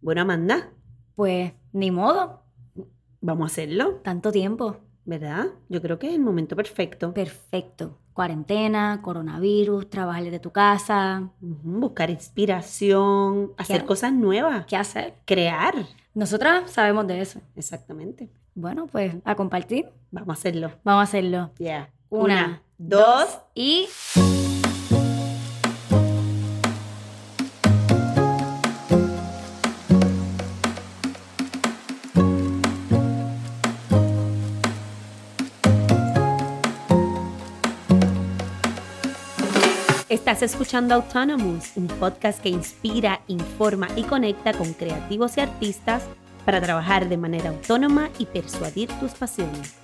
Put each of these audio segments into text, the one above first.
Bueno, Amanda, Pues ni modo, vamos a hacerlo, tanto tiempo. ¿verdad? Yo creo que es el momento perfecto. Perfecto. Cuarentena, coronavirus, trabajar desde tu casa. Buscar inspiración, hacer cosas nuevas, ¿Qué hacer? crear. Nosotras sabemos de eso. Exactamente. Bueno, pues a compartir. Vamos a hacerlo. Vamos a hacerlo. Ya. Una, dos. Y Estás escuchando Autonomous, un podcast que inspira, informa y conecta con creativos y artistas para trabajar de manera autónoma y persuadir tus pasiones.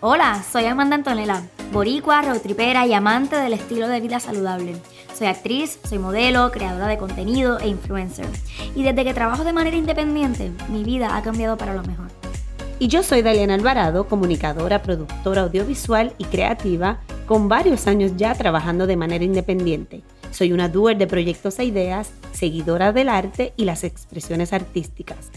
Hola, soy Amanda Antonella, boricua, roadtripera y amante del estilo de vida saludable. Soy actriz, soy modelo, creadora de contenido e influencer. Y desde que trabajo de manera independiente, mi vida ha cambiado para lo mejor. Y yo soy Daliana Alvarado, comunicadora, productora audiovisual y creativa, con varios años ya trabajando de manera independiente. Soy una doer de proyectos e ideas, seguidora del arte y las expresiones artísticas.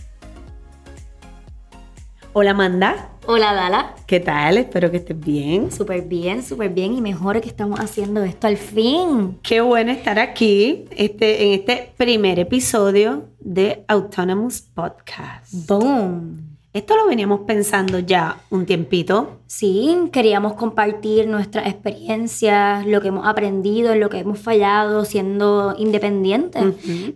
Hola Amanda, Hola Dala, ¿qué tal? Espero que estés bien. súper bien, súper bien y mejor que estamos haciendo esto al fin. Qué bueno estar aquí este, en este primer episodio de Autonomous Podcast. ¡Boom! Esto lo veníamos pensando ya un tiempito. Sí, queríamos compartir nuestras experiencias, lo que hemos aprendido, lo que hemos fallado siendo independientes,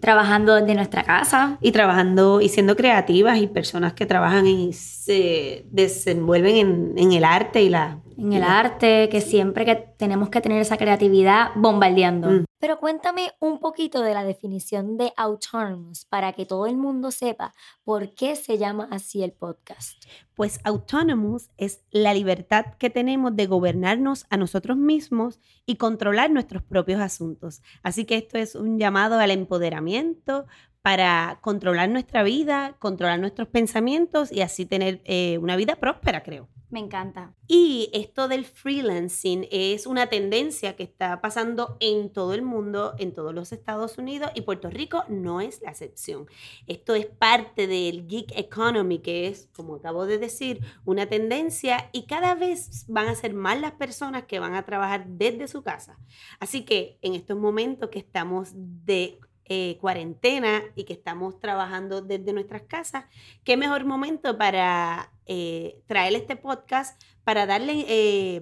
trabajando desde nuestra casa. y trabajando y siendo creativas y personas que trabajan y se desenvuelven en, en el arte y la... En el arte, que siempre que tenemos que tener esa creatividad bombardeando. Mm. Pero cuéntame un poquito de la definición de autonomous para que todo el mundo sepa por qué se llama así el podcast. Pues autonomous es la libertad que tenemos de gobernarnos a nosotros mismos y controlar nuestros propios asuntos. Así que esto es un llamado al empoderamiento para controlar nuestra vida, controlar nuestros pensamientos y así tener eh, una vida próspera, creo. Me encanta. Y esto del freelancing es una tendencia que está pasando en todo el mundo, en todos los Estados Unidos y Puerto Rico no es la excepción. Esto es parte del gig economy, que es, como acabo de decir, una tendencia y cada vez van a ser más las personas que van a trabajar desde su casa. Así que en estos momentos que estamos de eh, cuarentena y que estamos trabajando desde nuestras casas, qué mejor momento para eh, traer este podcast para darle eh,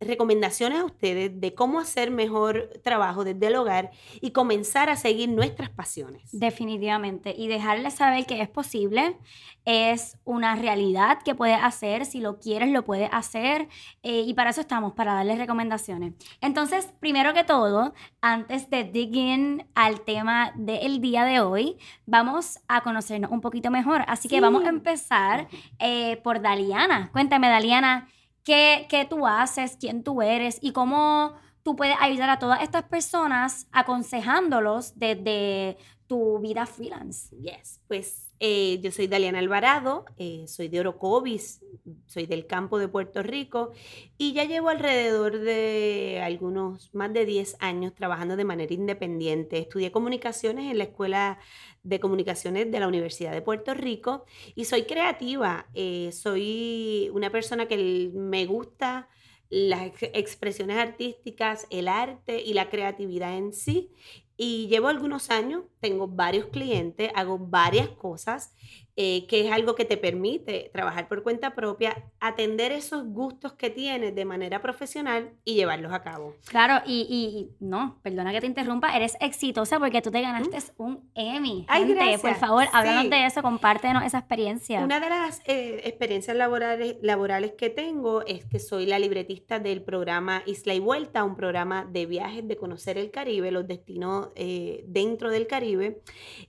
recomendaciones a ustedes de cómo hacer mejor trabajo desde el hogar y comenzar a seguir nuestras pasiones. Definitivamente. Y dejarles saber que es posible, es una realidad que puedes hacer, si lo quieres lo puedes hacer eh, y para eso estamos, para darles recomendaciones. Entonces, primero que todo, antes de dig in al tema del día de hoy, vamos a conocernos un poquito mejor. Así que Sí. vamos a empezar eh, por Daliana. Cuéntame, Daliana, ¿qué, ¿qué tú haces, quién tú eres y cómo tú puedes ayudar a todas estas personas aconsejándolos desde tu vida freelance. Yes, pues eh, yo soy Daliana Alvarado, eh, soy de Orocovis, soy del campo de Puerto Rico y ya llevo alrededor de algunos más de 10 años trabajando de manera independiente. Estudié comunicaciones en la Escuela de Comunicaciones de la Universidad de Puerto Rico y soy creativa, eh, soy una persona que me gusta las ex- expresiones artísticas, el arte y la creatividad en sí. Y llevo algunos años, tengo varios clientes, hago varias cosas, eh, que es algo que te permite trabajar por cuenta propia, atender esos gustos que tienes de manera profesional y llevarlos a cabo. Claro, y, y- y no, perdona que te interrumpa, eres exitosa porque tú te ganaste un Emmy. ¿Mm? Ay, Gente, gracias. por favor, háblanos Sí. de eso, compártenos esa experiencia. Una de las eh, experiencias laborales, laborales que tengo es que soy la libretista del programa Isla y Vuelta, un programa de viajes de conocer el Caribe, los destinos eh, dentro del Caribe.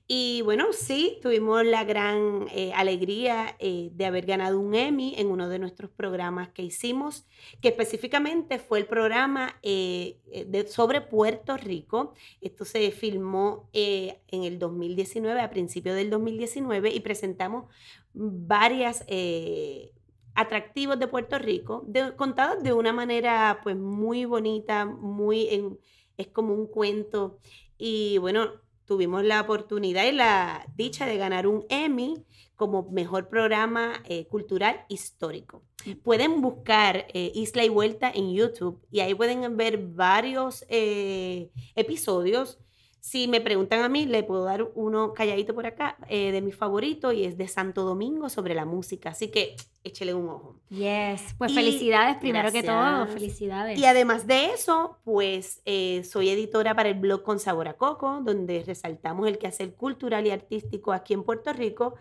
Y bueno, sí, tuvimos la gran eh, alegría eh, de haber ganado un Emmy en uno de nuestros programas que hicimos, que específicamente fue el programa eh, de, sobre Puerto Rico. Esto se filmó en el 2019, a principios del 2019, y presentamos varias atractivos de Puerto Rico, de- contados de una manera pues muy bonita, muy es como un cuento. Y bueno, tuvimos la oportunidad y la dicha de ganar un Emmy como mejor programa eh, cultural histórico. Pueden buscar eh, Isla y Vuelta en YouTube y ahí pueden ver varios eh, episodios si me preguntan a mí, le puedo dar uno calladito por acá eh, de mi favorito y es de Santo Domingo sobre la música. Así que échele un ojo. Yes, pues felicidades primero que todo, felicidades. Y además de eso, pues eh, soy editora para el blog Con Sabor a Coco, donde resaltamos el quehacer cultural y artístico aquí en Puerto Rico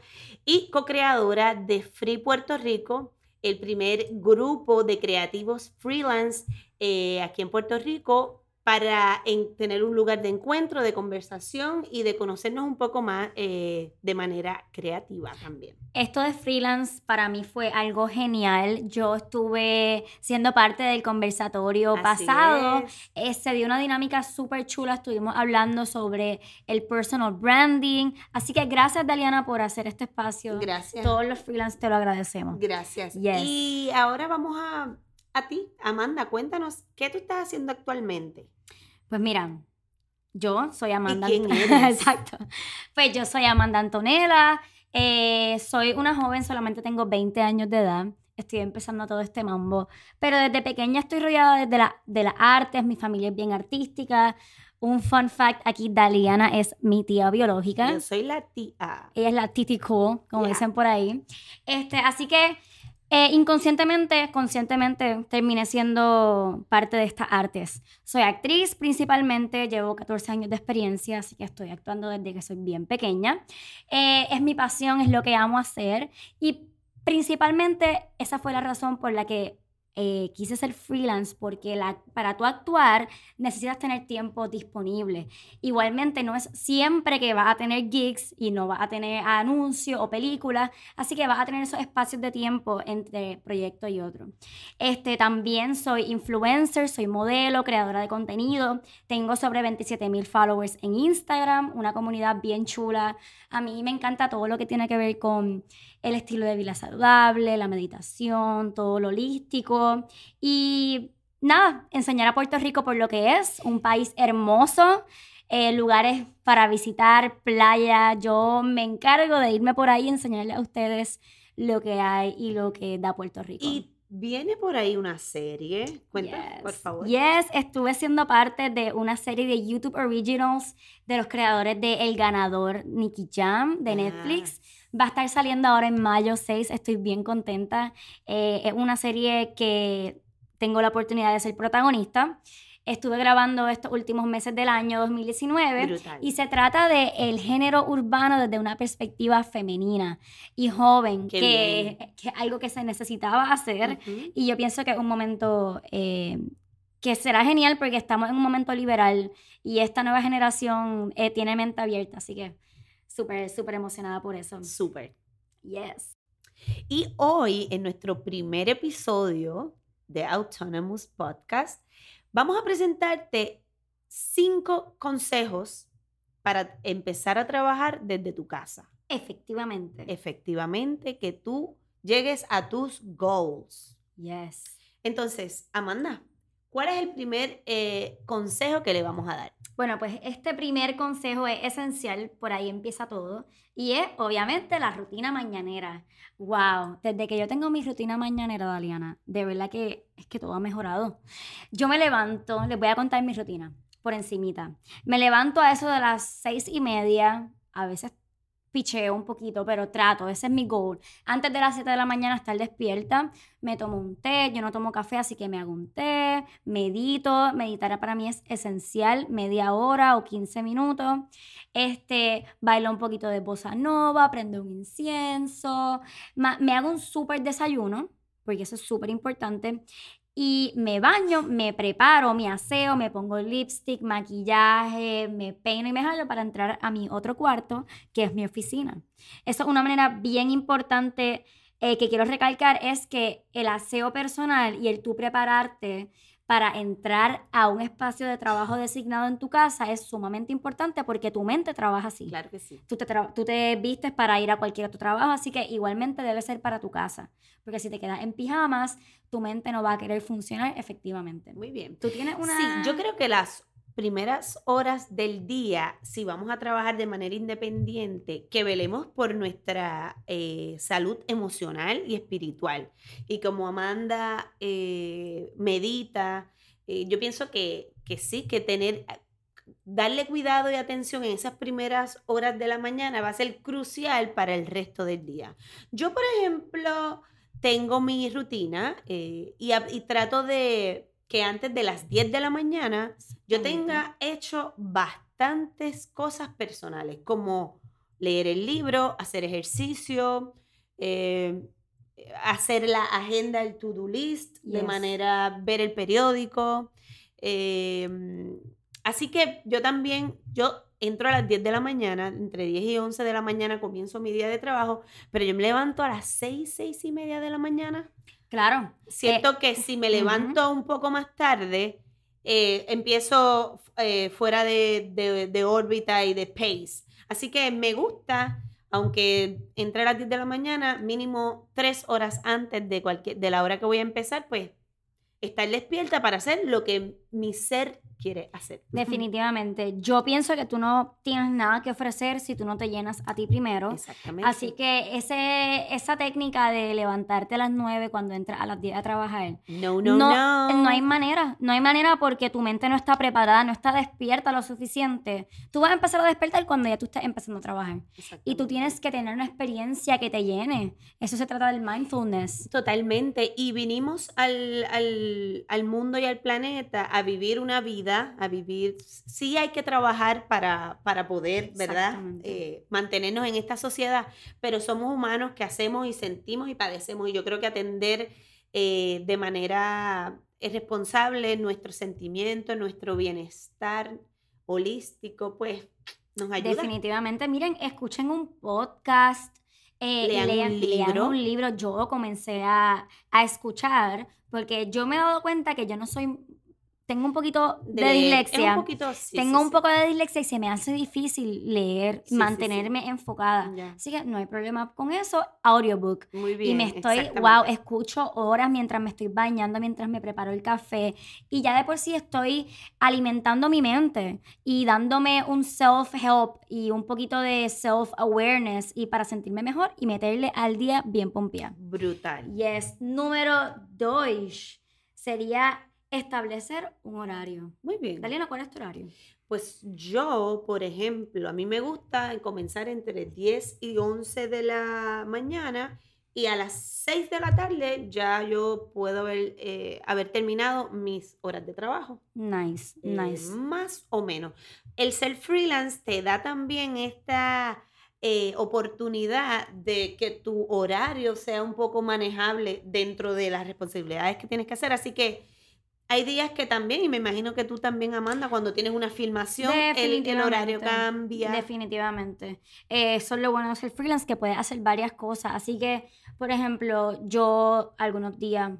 y co-creadora de Free Puerto Rico, el primer grupo de creativos freelance eh, aquí en Puerto Rico para tener un lugar de encuentro, de conversación y de conocernos un poco más eh, de manera creativa también. Esto de freelance para mí fue algo genial. Yo estuve siendo parte del conversatorio pasado. Eh, se dio una dinámica súper chula. Estuvimos hablando sobre el personal branding. Así que gracias, Daliana, por hacer este espacio. Gracias. Todos los freelance te lo agradecemos. Gracias. Y ahora vamos a, a ti, Amanda. Cuéntanos, ¿qué tú estás haciendo actualmente? Pues mira, yo soy Amanda. quién eres? Exacto. Pues yo soy Amanda Antonella. Eh, soy una joven, solamente tengo 20 años de edad. Estoy empezando todo este mambo. Pero desde pequeña estoy rodeada de, la, de las artes. Mi familia es bien artística. Un fun fact aquí, Daliana es mi tía biológica. Yo soy la tía. Ella es la titi cool, como dicen por ahí. Este, así que eh, inconscientemente, conscientemente, terminé siendo parte de estas artes. Soy actriz principalmente, llevo 14 años de experiencia, así que estoy actuando desde que soy bien pequeña. Eh, es mi pasión, es lo que amo hacer y principalmente esa fue la razón por la que eh, quise ser freelance porque para tú actuar necesitas tener tiempo disponible. Igualmente no es siempre que vas a tener gigs y no vas a tener anuncios o películas, así que vas a tener esos espacios de tiempo entre proyecto y otro. Este, también soy influencer, soy modelo, creadora de contenido, tengo sobre 27 mil followers en Instagram, una comunidad bien chula. A mí me encanta todo lo que tiene que ver con el estilo de vida saludable, la meditación, todo lo holístico y nada, enseñar a Puerto Rico por lo que es, un país hermoso, eh, lugares para visitar, playa. Yo me encargo de irme por ahí y enseñarle a ustedes lo que hay y lo que da Puerto Rico. Y viene por ahí una serie. Cuéntanos, por favor. Yes, estuve siendo parte de una serie de YouTube Originals de los creadores de El Ganador, Nicky Jam, de ah. Netflix. Va a estar saliendo ahora en mayo 6, estoy bien contenta. Eh, es una serie que tengo la oportunidad de ser protagonista. Estuve grabando estos últimos meses del año 2019 y se trata de el género urbano desde una perspectiva femenina y joven, que, es algo que se necesitaba hacer. Y yo pienso que es un momento eh, que será genial porque estamos en un momento liberal y esta nueva generación eh, tiene mente abierta, así que súper, súper emocionada por eso. Súper. Yes. Y hoy, en nuestro primer episodio de Autonomous Podcast, vamos a presentarte cinco consejos para empezar a trabajar desde tu casa. Efectivamente. Efectivamente, que tú llegues a tus goals. Yes. Entonces, Amanda, ¿cuál es el primer eh, consejo que le vamos a dar? Bueno, pues este primer consejo es esencial, por ahí empieza todo, y es obviamente la rutina mañanera. Wow, desde que yo tengo mi rutina mañanera, Daliana, de verdad que es que todo ha mejorado. Yo me levanto, les voy a contar mi rutina por encimita. Me levanto a eso de las seis y media, a veces picheo un poquito, pero trato, ese es mi goal. Antes de las 7 de la mañana estar despierta, me tomo un té, yo no tomo café, así que me hago un té, medito, meditar para mí es esencial, media hora o 15 minutos. Este, bailo un poquito de bossa nova, prendo un incienso, me hago un súper desayuno, porque eso es súper importante y me baño, me preparo, me aseo, me pongo lipstick, maquillaje, me peino y me jalo para entrar a mi otro cuarto, que es mi oficina. Eso es una manera bien importante eh, que quiero recalcar, es que el aseo personal y el tú prepararte para entrar a un espacio de trabajo designado en tu casa es sumamente importante porque tu mente trabaja así. Claro que sí. Tú te, tú te vistes para ir a cualquier otro trabajo, así que igualmente debe ser para tu casa. Porque si te quedas en pijamas, tu mente no va a querer funcionar efectivamente. Muy bien. ¿Tú tienes una...? Sí, yo creo que las primeras horas del día, si vamos a trabajar de manera independiente, que velemos por nuestra eh, salud emocional y espiritual. Y como Amanda eh, medita, eh, yo pienso que, que sí, que tener, darle cuidado y atención en esas primeras horas de la mañana va a ser crucial para el resto del día. Yo, por ejemplo, tengo mi rutina y, y trato de que antes de las 10 de la mañana yo tenga hecho bastantes cosas personales, como leer el libro, hacer ejercicio, eh, hacer la agenda, el to-do list, de manera, ver el periódico. Em, así que yo también, yo entro a las 10 de la mañana, entre 10 y 11 de la mañana comienzo mi día de trabajo, pero yo me levanto a las 6, 6 y media de la mañana Claro. Siento eh, que si me levanto un poco más tarde, eh, empiezo eh, fuera de, órbita y de pace. Así que me gusta, aunque entre a las 10 de la mañana, mínimo tres horas antes de, cualquier, de la hora que voy a empezar, pues estar despierta para hacer lo que mi ser quiere hacer. Definitivamente. Yo pienso que tú no tienes nada que ofrecer si tú no te llenas a ti primero. Exactamente. Así que ese, esa técnica de levantarte a las 9 cuando entras a las 10 a trabajar. No, no, no, no. hay manera. No hay manera porque tu mente no está preparada, no está despierta lo suficiente. Tú vas a empezar a despertar cuando ya tú estés empezando a trabajar. Y tú tienes que tener una experiencia que te llene. Eso se trata del mindfulness. Totalmente. Y vinimos al, al, al mundo y al planeta a vivir una vida a vivir. Sí hay que trabajar para, para poder, ¿verdad? Eh, mantenernos en esta sociedad, pero somos humanos que hacemos y sentimos y padecemos. Y yo creo que atender eh, de manera responsable nuestro sentimiento, nuestro bienestar holístico, pues nos ayuda. Definitivamente, miren, escuchen un podcast. Eh, lean, un libro. un libro. Yo comencé a, a escuchar porque yo me he dado cuenta que yo no soy tengo un poquito de, dislexia. Un poquito, tengo un poco de dislexia y se me hace difícil leer, mantenerme enfocada. Así que no hay problema con eso. Audiobook. Muy bien. Y me estoy, wow, escucho horas mientras me estoy bañando, mientras me preparo el café. Y ya de por sí estoy alimentando mi mente y dándome un self-help y un poquito de self-awareness y para sentirme mejor y meterle al día bien pompía. Brutal. Yes. Número dos sería establecer un horario. Muy bien. Dalina, ¿cuál es tu horario? Pues yo, por ejemplo, a mí me gusta comenzar entre 10 y 11 de la mañana y a las 6 de la tarde ya yo puedo haber, eh, haber terminado mis horas de trabajo. Nice, eh, nice. Más o menos. El ser freelance te da también esta eh, oportunidad de que tu horario sea un poco manejable dentro de las responsabilidades que tienes que hacer. Así que hay días que también, y me imagino que tú también, Amanda, cuando tienes una filmación, el, horario cambia. Definitivamente. Eh, eso es lo bueno de ser freelance, que puedes hacer varias cosas. Así que, por ejemplo, yo algunos días,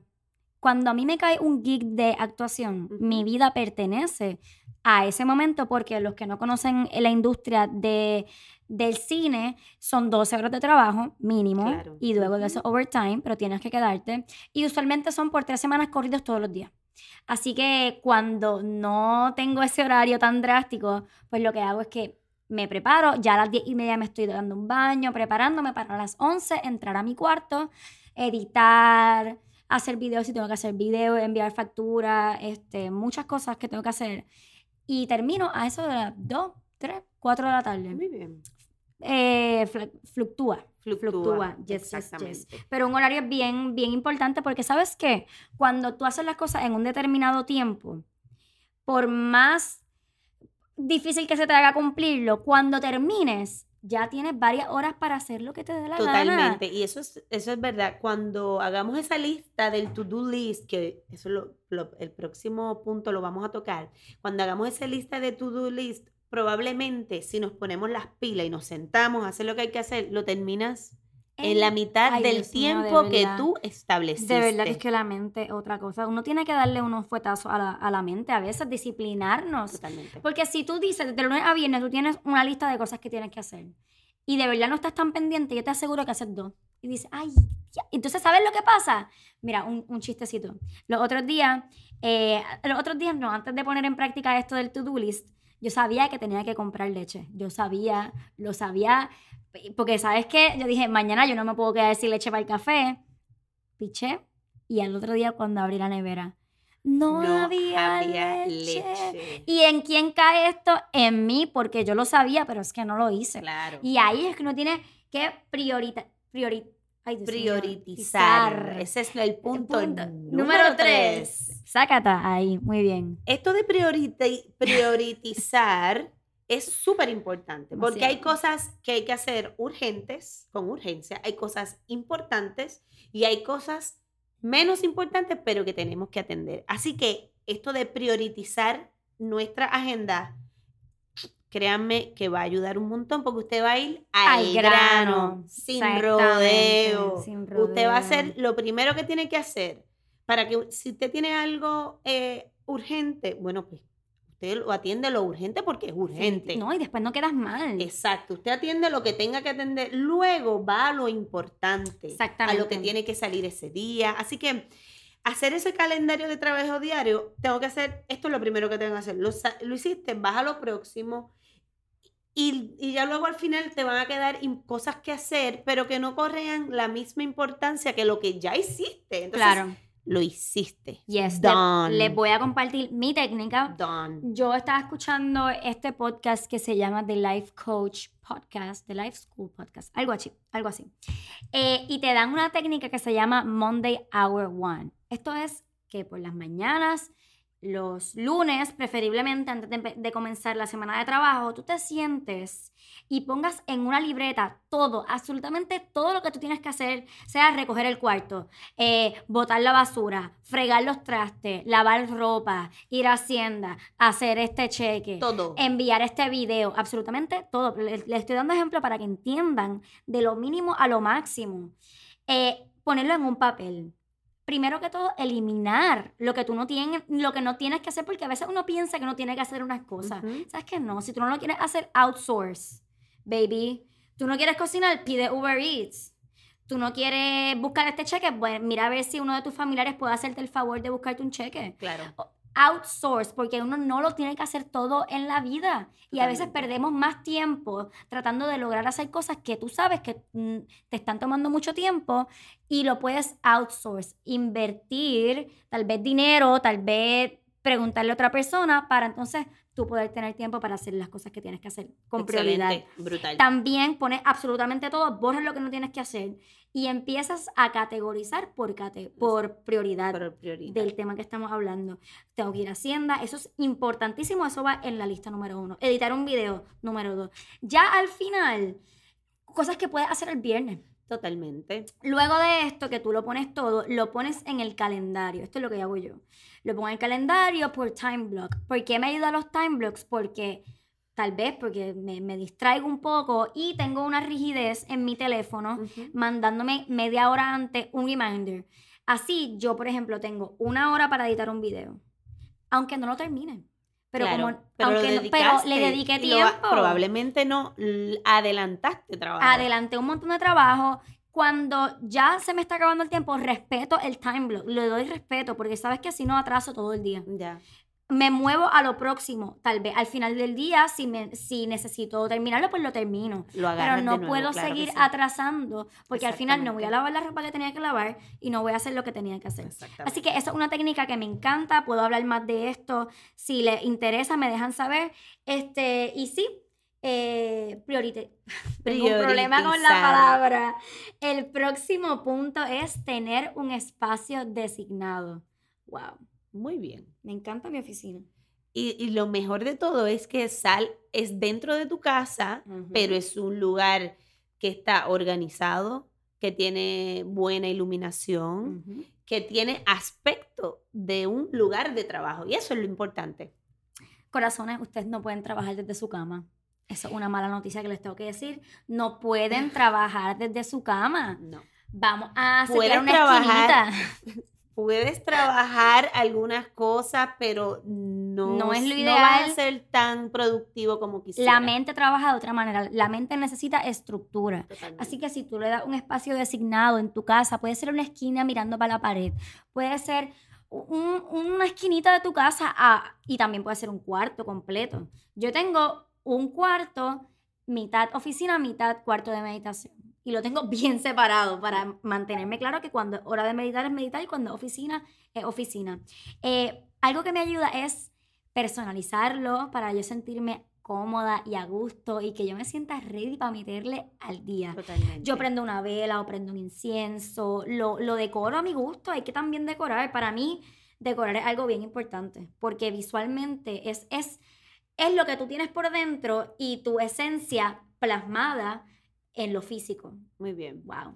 cuando a mí me cae un gig de actuación, mi vida pertenece a ese momento porque los que no conocen la industria de, del cine son 12 horas de trabajo mínimo y luego de eso overtime, pero tienes que quedarte. Y usualmente son por tres semanas corridos todos los días. Así que cuando no tengo ese horario tan drástico, pues lo que hago es que me preparo, ya a las 10 y media me estoy dando un baño, preparándome para las 11 entrar a mi cuarto, editar, hacer videos si tengo que hacer videos, enviar facturas, este, muchas cosas que tengo que hacer. Y termino a eso de las 2, 3, 4 de la tarde. Muy bien. Eh, fluctúa. Fluctúa, yes, Pero un horario es bien, bien importante porque sabes que cuando tú haces las cosas en un determinado tiempo, por más difícil que se te haga cumplirlo, cuando termines, ya tienes varias horas para hacer lo que te dé la gana. Totalmente, y eso es, eso es verdad. Cuando hagamos esa lista del to-do list, que eso lo, el próximo punto lo vamos a tocar, cuando hagamos esa lista de to-do list, probablemente si nos ponemos las pilas y nos sentamos a hacer lo que hay que hacer, lo terminas en la mitad del tiempo que tú estableciste. De verdad que es que la mente otra cosa. Uno tiene que darle unos fuetazos a la, a la mente, a veces disciplinarnos. Totalmente. Porque si tú dices, de lunes a viernes, tú tienes una lista de cosas que tienes que hacer y de verdad no estás tan pendiente, yo te aseguro que haces dos. Y dice, ay, ya. entonces, ¿sabes lo que pasa? Mira, un, un chistecito. Los otros días, eh, los otros días no, antes de poner en práctica esto del to-do list, yo sabía que tenía que comprar leche. Yo sabía, lo sabía, porque ¿sabes qué? Yo dije, mañana yo no me puedo quedar sin leche para el café. Piché. Y al otro día cuando abrí la nevera, no, No había, había leche. leche. ¿Y en quién cae esto? En mí, porque yo lo sabía, pero es que no lo hice. Claro. Y ahí es que uno tiene que priorita, priori, ay, Priorizar. Ese es el punto, Punto. número, tres. Sácata ahí, muy bien. Esto de priorizar es súper importante porque hay cosas que hay que hacer urgentes, con urgencia, hay cosas importantes y hay cosas menos importantes, pero que tenemos que atender. Así que esto de priorizar nuestra agenda, créanme que va a ayudar un montón porque usted va a ir al, Al grano, grano. sin Exactamente, rodeo. sin Usted va a hacer rodeo. lo primero que tiene que hacer para que si usted tiene algo eh, urgente, bueno, pues usted lo atiende lo urgente porque es urgente. No, y después no quedas mal. Exacto, usted atiende lo que tenga que atender, luego va a lo importante, a lo que Exactamente. tiene que salir ese día. Así que hacer ese calendario de trabajo diario, tengo que hacer, esto es lo primero que tengo que hacer. Lo hiciste, vas a lo próximo y, y ya luego al final te van a quedar cosas que hacer, pero que no correan la misma importancia que lo que ya hiciste. Entonces, claro. lo hiciste. Yes. Done. Les voy a compartir mi técnica. Done. Yo estaba escuchando este podcast que se llama The Life Coach Podcast, The Life School Podcast, algo así, algo así. Eh, y te dan una técnica que se llama Monday Hour One. Esto es que por las mañanas, los lunes, preferiblemente antes de, comenzar la semana de trabajo, tú te sientes y pongas en una libreta todo, absolutamente todo lo que tú tienes que hacer, sea recoger el cuarto, eh, botar la basura, fregar los trastes, lavar ropa, ir a Hacienda, hacer este cheque, Todo. enviar este video, absolutamente todo. Les, les estoy dando ejemplo para que entiendan de lo mínimo a lo máximo. Eh, ponerlo en un papel. Primero que todo, eliminar lo que tú no tienes, lo que no tienes que hacer, porque a veces uno piensa que no tiene que hacer unas cosas. ¿Sabes qué? No, si tú no lo quieres hacer, outsource, baby. Tú no quieres cocinar, pide Uber Eats. Tú no quieres buscar este cheque, bueno, mira a ver si uno de tus familiares puede hacerte el favor de buscarte un cheque Claro. Outsource, porque uno no lo tiene que hacer todo en la vida. Y a veces perdemos más tiempo tratando de lograr hacer cosas que tú sabes que mm, te están tomando mucho tiempo y lo puedes outsource, invertir tal vez dinero, tal vez preguntarle a otra persona para entonces tú poder tener tiempo para hacer las cosas que tienes que hacer con prioridad. Brutal. También pones absolutamente todo, borras lo que no tienes que hacer y empiezas a categorizar por, cate- por prioridad Por prioridad. del tema que estamos hablando. Tengo que ir a Hacienda, eso es importantísimo, eso va en la lista número uno. Editar un video, número dos. Ya al final, cosas que puedes hacer el viernes. Totalmente. Luego de esto, que tú lo pones todo, lo pones en el calendario. Esto es lo que hago yo. Lo pongo en el calendario por time block. ¿Por qué me ayuda los time blocks? Porque tal vez porque me, me distraigo un poco y tengo una rigidez en mi teléfono Ujú. mandándome media hora antes un reminder. Así, yo, por ejemplo, tengo una hora para editar un video, aunque no lo termine. Pero Claro, como pero, aunque no- pero le dediqué y lo tiempo. probablemente no adelantaste trabajo. adelanté un montón de trabajo. Cuando ya se me está acabando el tiempo, respeto el time block, le doy respeto, porque sabes que si no atraso todo el día. Ya. Me muevo a lo próximo, tal vez al final del día, si, me, si necesito terminarlo, pues lo termino. Lo Pero no nuevo, puedo claro seguir sí. atrasando, porque al final no voy a lavar la ropa que tenía que lavar y no voy a hacer lo que tenía que hacer. Así que esa es una técnica que me encanta, puedo hablar más de esto, si les interesa me dejan saber. Este, y sí, eh, priorite. Tengo un problema con la palabra. El próximo punto es tener un espacio designado. Wow, Muy bien. me encanta mi oficina. Y, y lo mejor de todo es que sal es dentro de tu casa, pero es un lugar que está organizado, que tiene buena iluminación, que tiene aspecto de un lugar de trabajo. Y eso es lo importante. Corazones, ustedes no pueden trabajar desde su cama. Eso es una mala noticia que les tengo que decir. No pueden trabajar desde su cama. No. Vamos a setear una trabajar esquinita. Puedes trabajar algunas cosas, pero no, No es lo no vas a ideal. ser tan productivo como quisiera. La mente trabaja de otra manera. La mente necesita estructura. Totalmente. Así que si tú le das un espacio designado en tu casa, puede ser una esquina mirando para la pared, puede ser un- una esquinita de tu casa ah, y también puede ser un cuarto completo. Yo tengo un cuarto, mitad oficina, mitad cuarto de meditación. Y lo tengo bien separado para mantenerme claro que cuando es hora de meditar es meditar y cuando es oficina es oficina. Eh, algo que me ayuda es personalizarlo para yo sentirme cómoda y a gusto y que yo me sienta ready para meterle al día. Totalmente. Yo prendo una vela o prendo un incienso, lo, lo decoro a mi gusto, hay que también decorar. Para mí, decorar es algo bien importante, porque visualmente es, es, es lo que tú tienes por dentro y tu esencia plasmada en lo físico. Muy bien. Wow.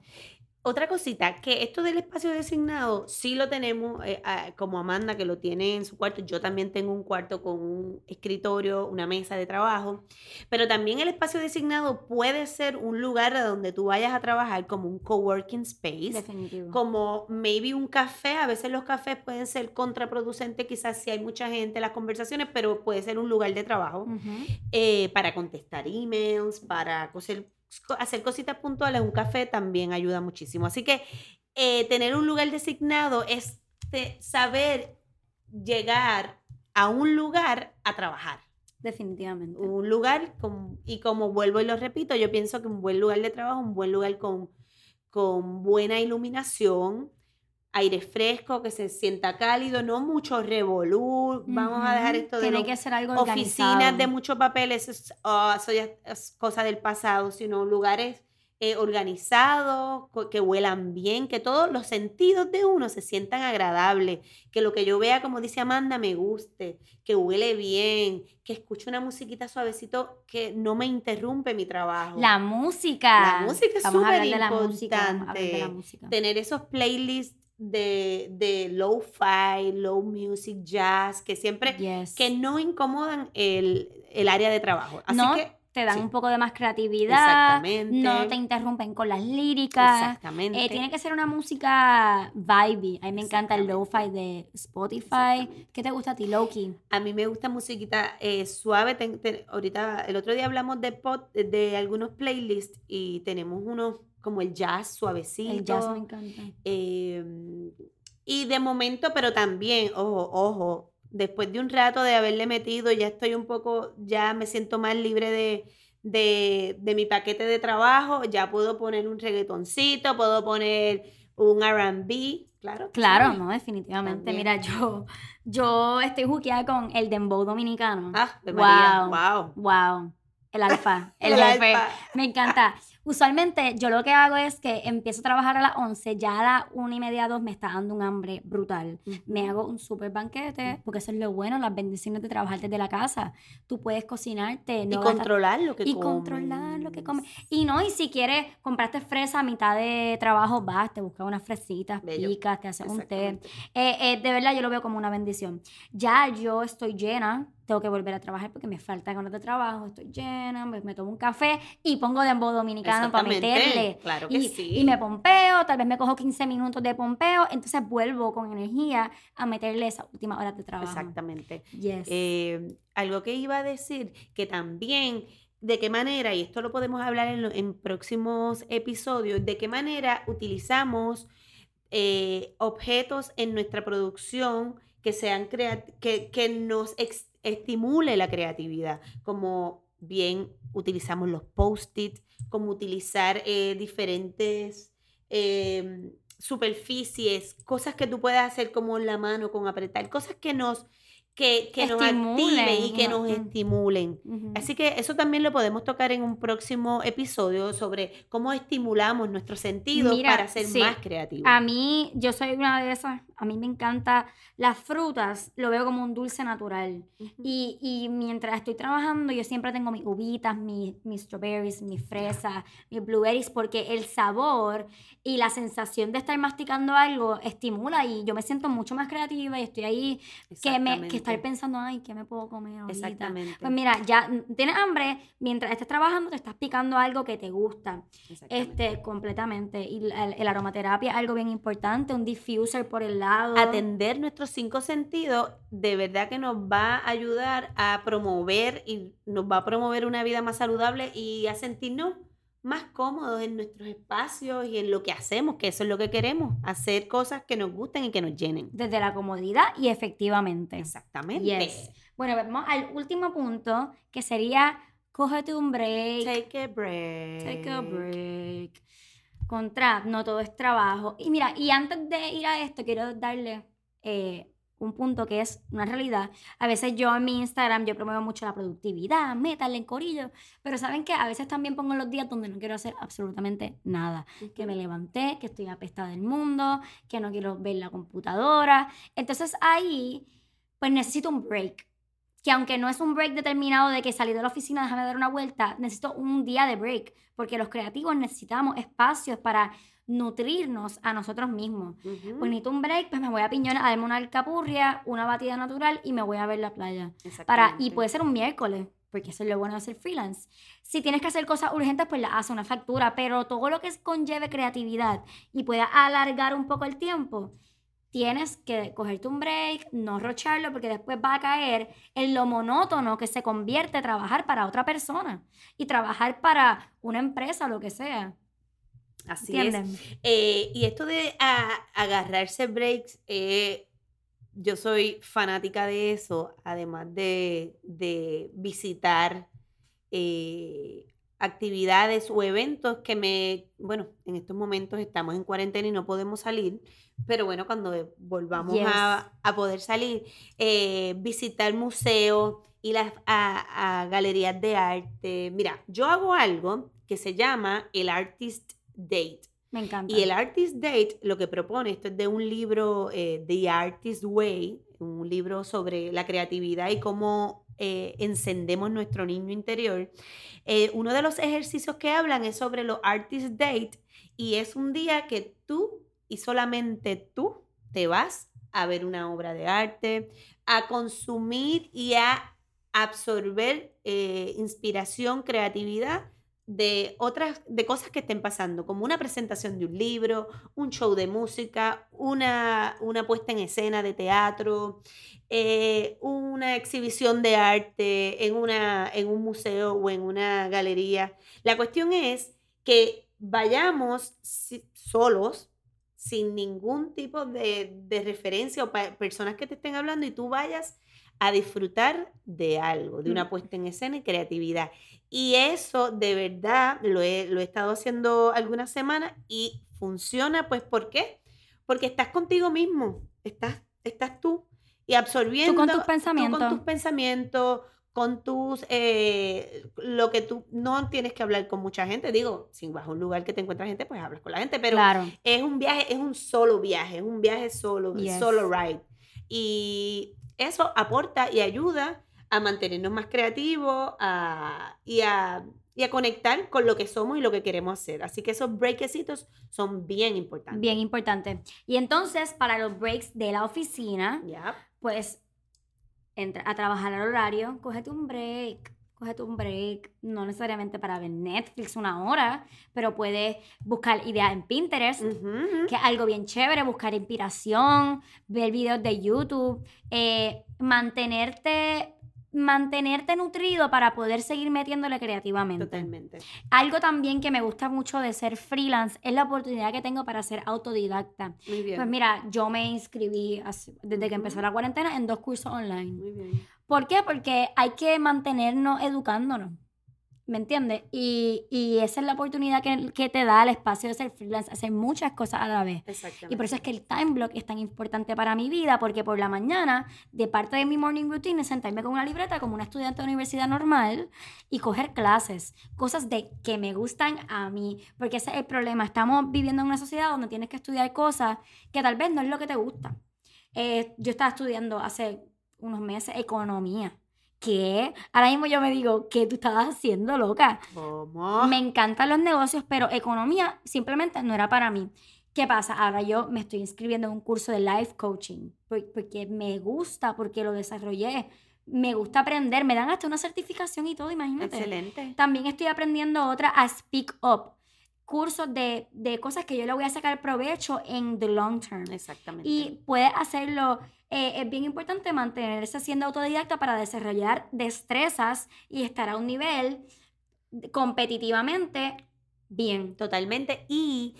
Otra cosita, que esto del espacio designado sí lo tenemos, eh, como Amanda que lo tiene en su cuarto, yo también tengo un cuarto con un escritorio, una mesa de trabajo, pero también el espacio designado puede ser un lugar a donde tú vayas a trabajar como un coworking space, Definitivo. como maybe un café, a veces los cafés pueden ser contraproducentes, quizás si hay mucha gente en las conversaciones, pero puede ser un lugar de trabajo eh, para contestar emails, para coser- co- hacer cositas puntuales, un café también ayuda muchísimo. Así que eh, tener un lugar designado es saber llegar a un lugar a trabajar. Definitivamente. Un lugar, con, y como vuelvo y lo repito, yo pienso que un buen lugar de trabajo, un buen lugar con, con buena iluminación, aire fresco, que se sienta cálido, no mucho revolú. Vamos a dejar esto de Tiene que ser algo oficinas organizado. de mucho papel, eso es, ah, eso ya es cosa del pasado, sino lugares eh, organizados, que huelan bien, que todos los sentidos de uno se sientan agradables, que lo que yo vea, como dice Amanda, me guste, que huele bien, que escuche una musiquita suavecito que no me interrumpe mi trabajo. La música. La música es súper importante. Tener esos playlists de, de low-fi, low music, jazz, que siempre Yes. que no incomodan el, el área de trabajo. Así no que, te dan sí. un poco de más creatividad. Exactamente. No te interrumpen con las líricas. exactamente. Eh, tiene que ser una música vibey. A mí me encanta el lo-fi de Spotify. ¿Qué te gusta a ti, Loki? A mí me gusta musiquita eh, suave. ten- ten- ahorita, el otro día hablamos de, pod- de algunos playlists y tenemos unos como el jazz suavecito. El jazz me encanta. Eh, y de momento, pero también, ojo, ojo, después de un rato de haberle metido, ya estoy un poco, ya me siento más libre de, de, de mi paquete de trabajo, ya puedo poner un reggaetoncito, puedo poner un RB, claro. Claro, sí. no, definitivamente. También. Mira, yo, yo estoy juqueada con el dembow dominicano. Ah, de María, Wow. wow. El alfa. El, El jefe. alfa. Me encanta. Usualmente yo lo que hago es que empiezo a trabajar a las 11, ya a las 1 y media, 2 me está dando un hambre brutal. Me hago un super banquete, porque eso es lo bueno, las bendiciones de trabajar desde la casa. Tú puedes cocinarte, Y no gastas- controlar lo que y controlar lo que comes. comes. Y no, y si quieres, compraste fresa a mitad de trabajo, vas, te buscas unas fresitas, Bello. picas, te haces un té. Eh, eh, de verdad, yo lo veo como una bendición. Ya yo estoy llena, tengo que volver a trabajar porque me faltan horas de trabajo, estoy llena, me, me tomo un café y pongo dembow dominicano para meterle. claro que y, sí. y me pompeo, tal vez me cojo 15 minutos de pompeo, entonces vuelvo con energía a meterle esas últimas horas de trabajo. Exactamente. Yes. Eh, algo que iba a decir, que también, de qué manera, y esto lo podemos hablar en, lo- en próximos episodios, de qué manera utilizamos eh, objetos en nuestra producción que sean que, que nos ex- estimule la creatividad, como bien utilizamos los post-it, como utilizar eh, diferentes eh, superficies, cosas que tú puedas hacer como en la mano con apretar, cosas que nos que, que nos activen y que nos estimulen. Así que eso también lo podemos tocar en un próximo episodio sobre cómo estimulamos nuestros sentidos Mira, para ser sí. más creativos. A mí, yo soy una de esas, a mí me encanta las frutas, lo veo como un dulce natural. Ujú. Y, y mientras estoy trabajando, yo siempre tengo mis uvitas, mis, mis strawberries, mis fresas, mis blueberries, porque el sabor y la sensación de estar masticando algo estimula y yo me siento mucho más creativa y estoy ahí que, me, que estar pensando, ay, ¿qué me puedo comer ahorita? Exactamente. Pues mira, ya tienes hambre, mientras estés trabajando te estás picando algo que te gusta. Exactamente. Este, completamente. Y el, el aromaterapia es algo bien importante, un diffuser por el lado. Atender nuestros cinco sentidos, de verdad que nos va a ayudar a promover y nos va a promover una vida más saludable y a sentirnos más cómodos en nuestros espacios y en lo que hacemos, que eso es lo que queremos, hacer cosas que nos gusten y que nos llenen. Desde la comodidad y efectivamente. Exactamente. Yes. Bueno, vamos al último punto, que sería cógete un break. Take a break. Take a break. Contra, no todo es trabajo. Y mira, y antes de ir a esto, quiero darle eh, un punto que es una realidad. A veces yo en mi Instagram, yo promuevo mucho la productividad, métale en corillo, pero saben que a veces también pongo los días donde no quiero hacer absolutamente nada. Que me levanté, que estoy apestada del mundo, que no quiero ver la computadora. Entonces ahí, pues necesito un break. Que aunque no es un break determinado de que salí de la oficina, déjame dar una vuelta, necesito un día de break, porque los creativos necesitamos espacios para nutrirnos a nosotros mismos. Ujú. Pues necesito un break, pues me voy a Piñón a darme una alcapurria, una batida natural y me voy a ver la playa. Para, y puede ser un miércoles, porque eso es lo bueno de ser freelance. Si tienes que hacer cosas urgentes, pues la hace una factura, pero todo lo que es- conlleve creatividad y pueda alargar un poco el tiempo, tienes que cogerte un break, no rocharlo, porque después va a caer en lo monótono que se convierte trabajar para otra persona y trabajar para una empresa o lo que sea. Así es. ¿Entienden? Eh, y esto de a- agarrarse breaks, eh, yo soy fanática de eso, además de, de visitar eh, actividades o eventos que me, bueno, en estos momentos estamos en cuarentena y no podemos salir, pero bueno, cuando volvamos Yes. a, a poder salir, eh, visitar museos, ir a, a- a galerías de arte. Mira, yo hago algo que se llama el Artist Date. Me encanta. Y el Artist Date lo que propone, esto es de un libro, eh, The Artist Way, un libro sobre la creatividad y cómo eh, encendemos nuestro niño interior. Eh, uno de los ejercicios que hablan es sobre los Artist Date y es un día que tú y solamente tú te vas a ver una obra de arte, a consumir y a absorber eh, inspiración, creatividad de otras, de cosas que estén pasando, como una presentación de un libro, un show de música, una, una puesta en escena de teatro, eh, una exhibición de arte en, una, en un museo o en una galería. La cuestión es que vayamos solos, sin ningún tipo de, de referencia o personas que te estén hablando y tú vayas a disfrutar de algo, de una Mm. puesta en escena y creatividad. Y eso de verdad lo he, lo he estado haciendo algunas semanas y funciona, pues ¿por qué? Porque estás contigo mismo, estás, estás tú y absorbiendo tus tú con pensamientos. tus pensamientos, con tus, eh, lo que tú no tienes que hablar con mucha gente. Digo, si vas a un lugar que te encuentras gente, pues hablas con la gente, pero claro. es un viaje, es un solo viaje, es un viaje solo, Yes. solo ride. Y eso aporta y ayuda a mantenernos más creativos a- y, a, y a conectar con lo que somos y lo que queremos hacer. Así que esos breakecitos son bien importantes. Bien importante. Y entonces, para los breaks de la oficina, pues entra a trabajar al horario, cógete un break, cógete un break, no necesariamente para ver Netflix una hora, pero puedes buscar ideas en Pinterest, que es algo bien chévere, buscar inspiración, ver videos de YouTube, eh, mantenerte, mantenerte nutrido para poder seguir metiéndole creativamente. Totalmente. Algo también que me gusta mucho de ser freelance es la oportunidad que tengo para ser autodidacta. Muy bien. Pues mira, yo me inscribí desde que empezó la cuarentena en dos cursos online. Muy bien. ¿Por qué? Porque hay que mantenernos educándonos. ¿Me entiendes? Y, y esa es la oportunidad que, que te da el espacio de ser freelance, hacer muchas cosas a la vez. Y por eso es que el time block es tan importante para mi vida, porque por la mañana, de parte de mi morning routine, es sentarme con una libreta como una estudiante de universidad normal y coger clases, cosas de que me gustan a mí, porque ese es el problema. Estamos viviendo en una sociedad donde tienes que estudiar cosas que tal vez no es lo que te gusta. Eh, yo estaba estudiando hace unos meses economía. ¿Qué? Ahora mismo yo me digo, ¿qué tú estabas haciendo, loca? ¿Cómo? Me encantan los negocios, pero economía simplemente no era para mí. ¿Qué pasa? Ahora yo me estoy inscribiendo en un curso de life coaching por- porque me gusta, porque lo desarrollé. Me gusta aprender, me dan hasta una certificación y todo, imagínate. Excelente. También estoy aprendiendo otra a speak up. cursos de, de cosas que yo le voy a sacar provecho en the long term. Exactamente. Y puedes hacerlo. Eh, es bien importante mantenerse siendo autodidacta para desarrollar destrezas y estar a un nivel competitivamente bien. Totalmente. Y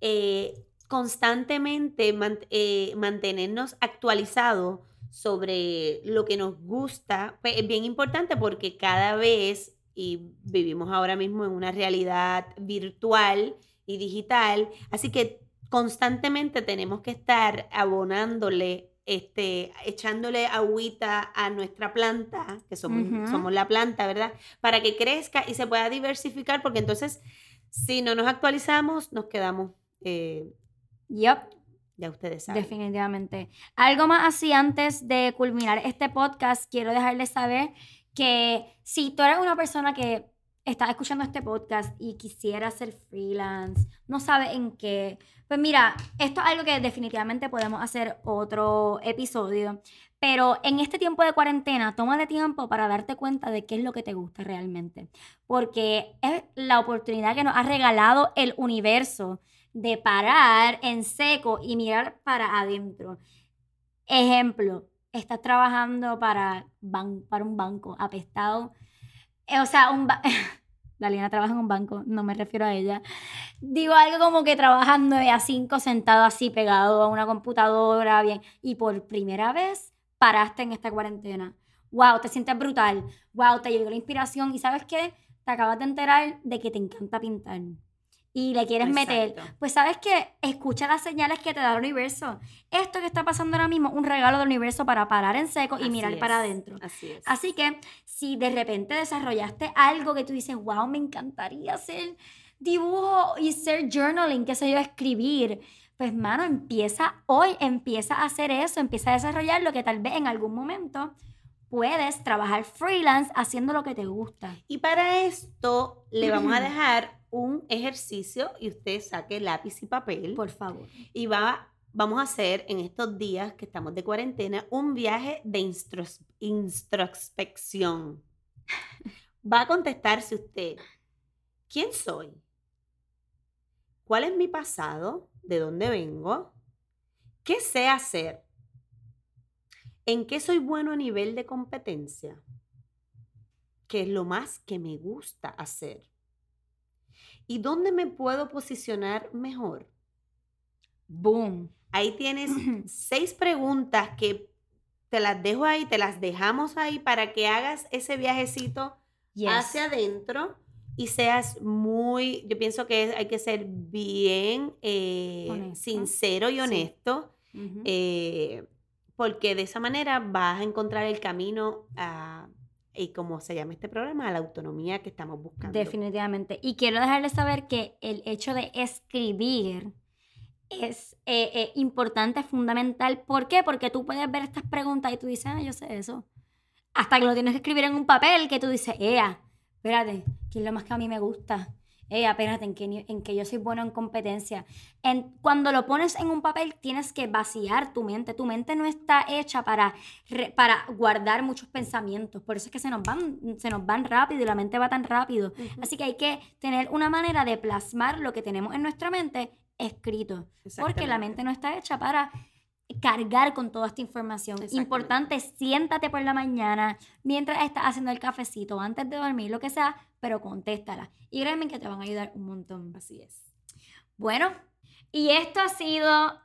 eh, constantemente eh, mantenernos actualizados sobre lo que nos gusta, pues es bien importante porque cada vez, y vivimos ahora mismo en una realidad virtual y digital, así que constantemente tenemos que estar abonándole, este, echándole agüita a nuestra planta, que somos, somos la planta, ¿verdad? Para que crezca y se pueda diversificar, porque entonces si no nos actualizamos, nos quedamos, eh, Yep. ya ustedes saben. Definitivamente. Algo más así antes de culminar este podcast, quiero dejarles saber que si tú eres una persona que está escuchando este podcast y quisiera ser freelance, no sabe en qué, pues mira, esto es algo que definitivamente podemos hacer otro episodio, pero en este tiempo de cuarentena, tómate tiempo para darte cuenta de qué es lo que te gusta realmente, porque es la oportunidad que nos ha regalado el universo de parar en seco y mirar para adentro. Ejemplo, estás trabajando para, ban- para un banco apestado. Eh, o sea, un Daliana trabaja en un banco, no me refiero a ella. Digo algo como que trabajando a cinco sentado así pegado a una computadora, bien. Y por primera vez paraste en esta cuarentena. Wow, te sientes brutal. Wow, te llegó la inspiración. ¿Y sabes qué? Te acabas de enterar de que te encanta pintar. Y le quieres meter. Pues sabes que escucha las señales que te da el universo. Esto que está pasando ahora mismo, un regalo del universo para parar en seco y Así mirar para adentro. Así es. Así que si de repente desarrollaste algo que tú dices, wow, me encantaría hacer dibujo y ser journaling, qué sé yo, escribir. Pues, mano, empieza hoy, empieza a hacer eso, empieza a desarrollar lo que tal vez en algún momento puedes trabajar freelance haciendo lo que te gusta. Y para esto le vamos a dejar un ejercicio y usted saque lápiz y papel Por favor. y va, vamos a hacer en estos días que estamos de cuarentena un viaje de instros- introspección. Va a contestarse usted, ¿quién soy? ¿Cuál es mi pasado? ¿De dónde vengo? ¿Qué sé hacer? ¿En qué soy bueno a nivel de competencia? ¿Qué es lo más que me gusta hacer? ¿Y dónde me puedo posicionar mejor? Boom. Ahí tienes seis preguntas que te las dejo ahí, te las dejamos ahí para que hagas ese viajecito Yes. hacia adentro y seas muy, yo pienso que hay que ser bien eh, sincero y Sí. honesto, eh, porque de esa manera vas a encontrar el camino a, y como se llama este programa, a la autonomía que estamos buscando. Definitivamente. Y quiero dejarles saber que el hecho de escribir es eh, eh, importante, fundamental. ¿Por qué? Porque tú puedes ver estas preguntas y tú dices, ah, yo sé eso. Hasta que lo tienes que escribir en un papel que tú dices, ea, espérate, ¿qué es lo más que a mí me gusta? Ea, espérate, en que, en que yo soy bueno en competencia. En, cuando lo pones en un papel, tienes que vaciar tu mente. Tu mente no está hecha para, re- para guardar muchos pensamientos. Por eso es que se nos, van, se nos van rápido y la mente va tan rápido. Ujú. Así que hay que tener una manera de plasmar lo que tenemos en nuestra mente escrito. Porque la mente no está hecha para cargar con toda esta información. Importante, siéntate por la mañana mientras estás haciendo el cafecito, antes de dormir, lo que sea, pero contéstala. Y créeme que te van a ayudar un montón. Así es. Bueno, y esto ha sido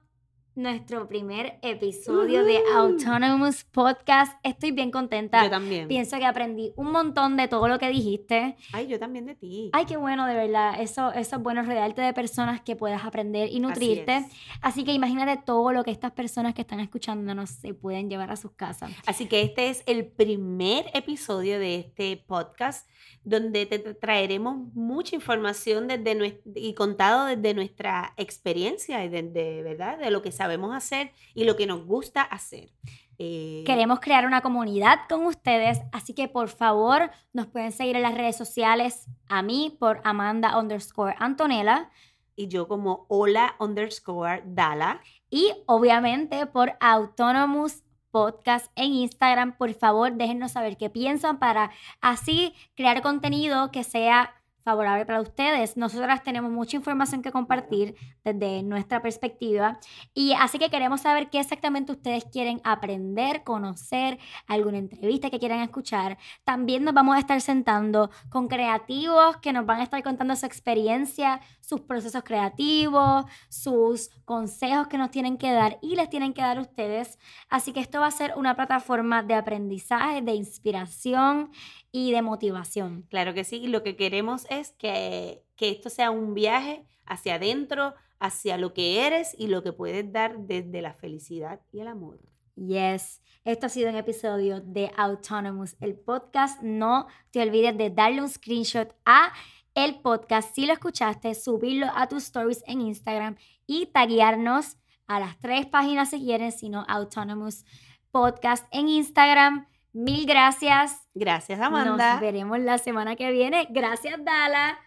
nuestro primer episodio de Ujú. Autonomous Podcast. Estoy bien contenta. Yo también. Pienso que aprendí un montón de todo lo que dijiste. Ay, yo también de ti. Ay, qué bueno, de verdad. Eso, eso es bueno, rodearte de personas que puedas aprender y nutrirte. Así Así, que imagínate todo lo que estas personas que están escuchándonos se pueden llevar a sus casas. Así que este es el primer episodio de este podcast donde te tra- traeremos mucha información desde y contado desde nuestra experiencia y desde, ¿verdad? De lo que sabemos hacer y lo que nos gusta hacer. Eh, Queremos crear una comunidad con ustedes, así que por favor nos pueden seguir en las redes sociales a mí por Amanda underscore Antonella y yo como hola underscore Dala. y obviamente por Autonomous Podcast en Instagram. Por favor, déjennos saber qué piensan para así crear contenido que sea favorable para ustedes. Nosotras tenemos mucha información que compartir desde nuestra perspectiva y así que queremos saber qué exactamente ustedes quieren aprender, conocer, alguna entrevista que quieran escuchar. También nos vamos a estar sentando con creativos que nos van a estar contando su experiencia, sus procesos creativos, sus consejos que nos tienen que dar y les tienen que dar ustedes. Así que esto va a ser una plataforma de aprendizaje, de inspiración y de motivación. Claro que sí, lo que queremos es que, que esto sea un viaje hacia adentro, hacia lo que eres y lo que puedes dar desde la felicidad y el amor. Yes. Esto ha sido un episodio de Autonomous, el podcast. No te olvides de darle un screenshot a el podcast si lo escuchaste, subirlo a tus stories en Instagram y taguearnos a las tres páginas si quieren, sino Autonomous Podcast en Instagram. Mil gracias. Gracias, Amanda. Nos veremos la semana que viene. Gracias, Dala.